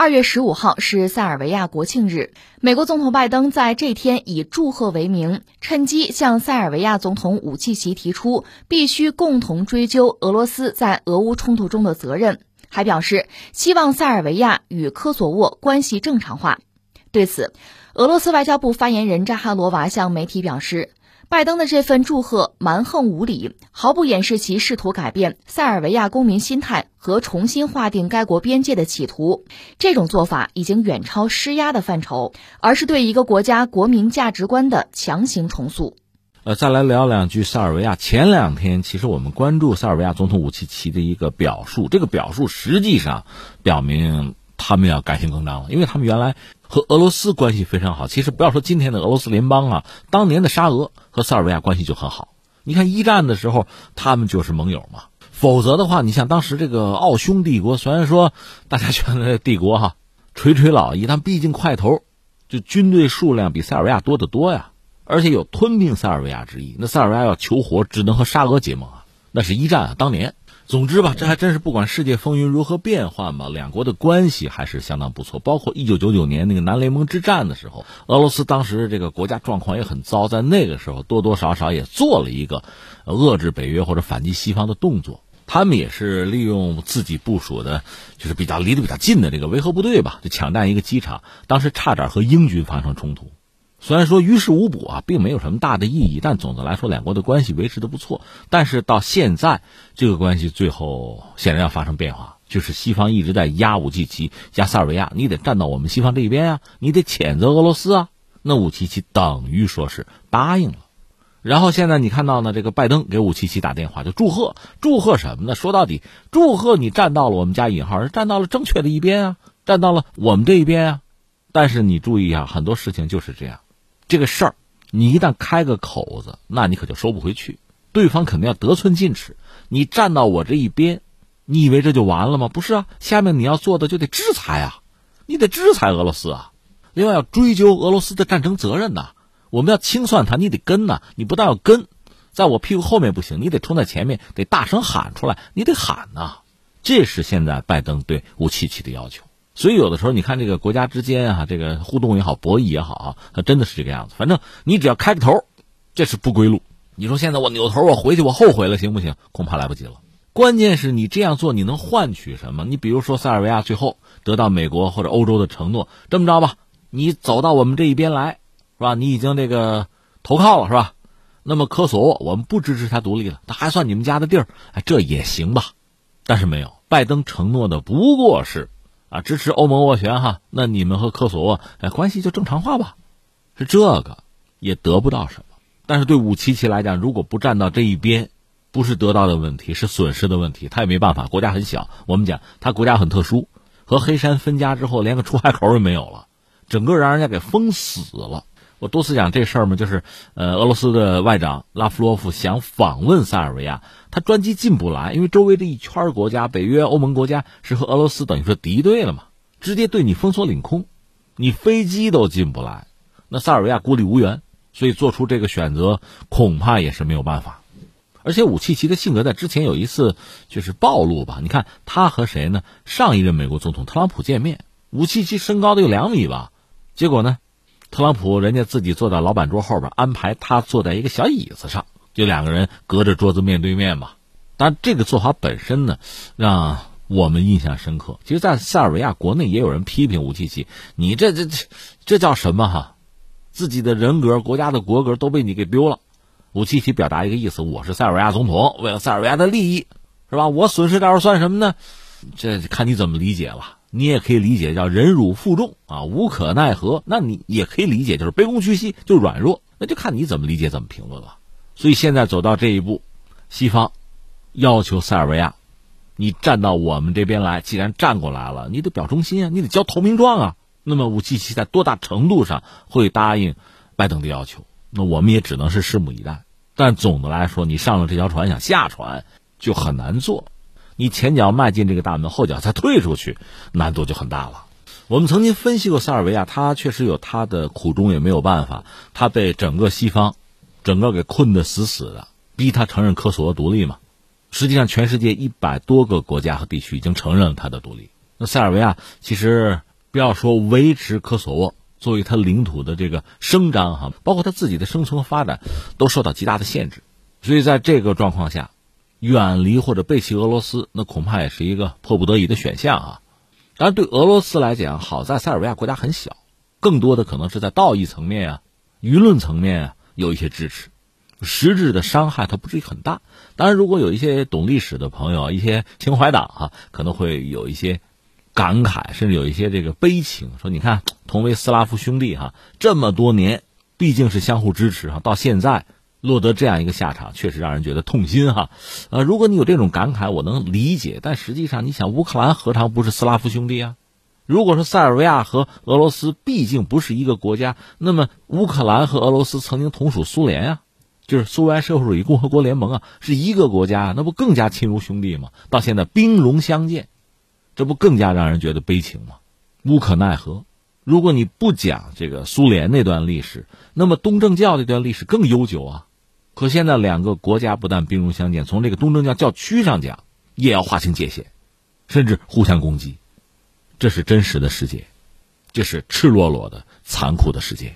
二月十五号是塞尔维亚国庆日，美国总统拜登在这天以祝贺为名，趁机向塞尔维亚总统武契奇提出必须共同追究俄罗斯在俄乌冲突中的责任，还表示希望塞尔维亚与科索沃关系正常化。对此，俄罗斯外交部发言人扎哈罗娃向媒体表示。拜登的这份祝贺蛮横无理，毫不掩饰其试图改变塞尔维亚公民心态和重新划定该国边界的企图。这种做法已经远超施压的范畴，而是对一个国家国民价值观的强行重塑。呃，再来聊两句塞尔维亚。前两天，其实我们关注塞尔维亚总统武契奇的一个表述，这个表述实际上表明他们要改弦更张了，因为他们原来。和俄罗斯关系非常好。其实不要说今天的俄罗斯联邦啊，当年的沙俄和塞尔维亚关系就很好。你看一战的时候，他们就是盟友嘛。否则的话，你像当时这个奥匈帝国，虽然说大家觉得帝国哈垂垂老矣，但毕竟块头就军队数量比塞尔维亚多得多呀，而且有吞并塞尔维亚之意。那塞尔维亚要求活，只能和沙俄结盟啊。那是一战啊，当年。总之吧，这还真是不管世界风云如何变幻吧，两国的关系还是相当不错。包括一九九九年那个南联盟之战的时候，俄罗斯当时这个国家状况也很糟，在那个时候多多少少也做了一个遏制北约或者反击西方的动作。他们也是利用自己部署的，就是比较离得比较近的这个维和部队吧，就抢占一个机场，当时差点和英军发生冲突。虽然说于事无补啊，并没有什么大的意义，但总的来说，两国的关系维持的不错。但是到现在，这个关系最后显然要发生变化，就是西方一直在压武契奇、压塞尔维亚，你得站到我们西方这一边啊，你得谴责俄罗斯啊。那武契奇等于说是答应了。然后现在你看到呢，这个拜登给武契奇打电话就祝贺，祝贺什么呢？说到底，祝贺你站到了我们家引号，站到了正确的一边啊，站到了我们这一边啊。但是你注意啊，很多事情就是这样。这个事儿，你一旦开个口子，那你可就收不回去。对方肯定要得寸进尺。你站到我这一边，你以为这就完了吗？不是啊，下面你要做的就得制裁啊，你得制裁俄罗斯啊。另外要追究俄罗斯的战争责任呐，我们要清算他，你得跟呐。你不但要跟，在我屁股后面不行，你得冲在前面，得大声喊出来，你得喊呐。这是现在拜登对乌契奇的要求。所以有的时候，你看这个国家之间啊，这个互动也好，博弈也好啊，它真的是这个样子。反正你只要开个头，这是不归路。你说现在我扭头我回去，我后悔了，行不行？恐怕来不及了。关键是你这样做，你能换取什么？你比如说塞尔维亚最后得到美国或者欧洲的承诺，这么着吧，你走到我们这一边来，是吧？你已经这个投靠了，是吧？那么科索沃，我们不支持他独立了，他还算你们家的地儿，这也行吧？但是没有，拜登承诺的不过是。啊，支持欧盟斡旋哈，那你们和科索沃哎关系就正常化吧，是这个，也得不到什么。但是对武契奇来讲，如果不站到这一边，不是得到的问题，是损失的问题。他也没办法，国家很小。我们讲他国家很特殊，和黑山分家之后，连个出海口也没有了，整个让人家给封死了。我多次讲这事儿嘛，就是呃，俄罗斯的外长拉夫罗夫想访问塞尔维亚，他专机进不来，因为周围这一圈国家，北约、欧盟国家是和俄罗斯等于说敌对了嘛，直接对你封锁领空，你飞机都进不来，那塞尔维亚孤立无援，所以做出这个选择恐怕也是没有办法。而且武契奇的性格在之前有一次就是暴露吧，你看他和谁呢？上一任美国总统特朗普见面，武契奇身高得有两米吧，结果呢？特朗普人家自己坐在老板桌后边，安排他坐在一个小椅子上，就两个人隔着桌子面对面嘛。但这个做法本身呢，让我们印象深刻。其实，在塞尔维亚国内也有人批评武契奇，你这这这这叫什么哈？自己的人格、国家的国格都被你给丢了。武契奇表达一个意思：我是塞尔维亚总统，为了塞尔维亚的利益，是吧？我损失点算什么呢？这看你怎么理解了。你也可以理解叫忍辱负重啊，无可奈何。那你也可以理解就是卑躬屈膝，就软弱。那就看你怎么理解，怎么评论了。所以现在走到这一步，西方要求塞尔维亚，你站到我们这边来。既然站过来了，你得表忠心啊，你得交投名状啊。那么武契奇在多大程度上会答应拜登的要求？那我们也只能是拭目以待。但总的来说，你上了这条船想下船就很难做。你前脚迈进这个大门，后脚再退出去，难度就很大了。我们曾经分析过塞尔维亚，他确实有他的苦衷，也没有办法。他被整个西方，整个给困得死死的，逼他承认科索沃独立嘛。实际上，全世界一百多个国家和地区已经承认了他的独立。那塞尔维亚其实不要说维持科索沃作为他领土的这个声张哈，包括他自己的生存和发展都受到极大的限制。所以在这个状况下，远离或者背弃俄罗斯，那恐怕也是一个迫不得已的选项啊。当然，对俄罗斯来讲，好在塞尔维亚国家很小，更多的可能是在道义层面啊、舆论层面啊有一些支持，实质的伤害它不至于很大。当然，如果有一些懂历史的朋友、一些情怀党哈，可能会有一些感慨，甚至有一些这个悲情，说你看，同为斯拉夫兄弟哈，这么多年毕竟是相互支持哈，到现在。落得这样一个下场，确实让人觉得痛心哈。呃，如果你有这种感慨，我能理解。但实际上，你想，乌克兰何尝不是斯拉夫兄弟啊？如果说塞尔维亚和俄罗斯毕竟不是一个国家，那么乌克兰和俄罗斯曾经同属苏联啊，就是苏维埃社会主义共和国联盟啊，是一个国家，那不更加亲如兄弟吗？到现在兵戎相见，这不更加让人觉得悲情吗？无可奈何。如果你不讲这个苏联那段历史，那么东正教那段历史更悠久啊。可现在两个国家不但兵戎相见，从这个东正教教区上讲，也要划清界限，甚至互相攻击，这是真实的世界，这是赤裸裸的残酷的世界。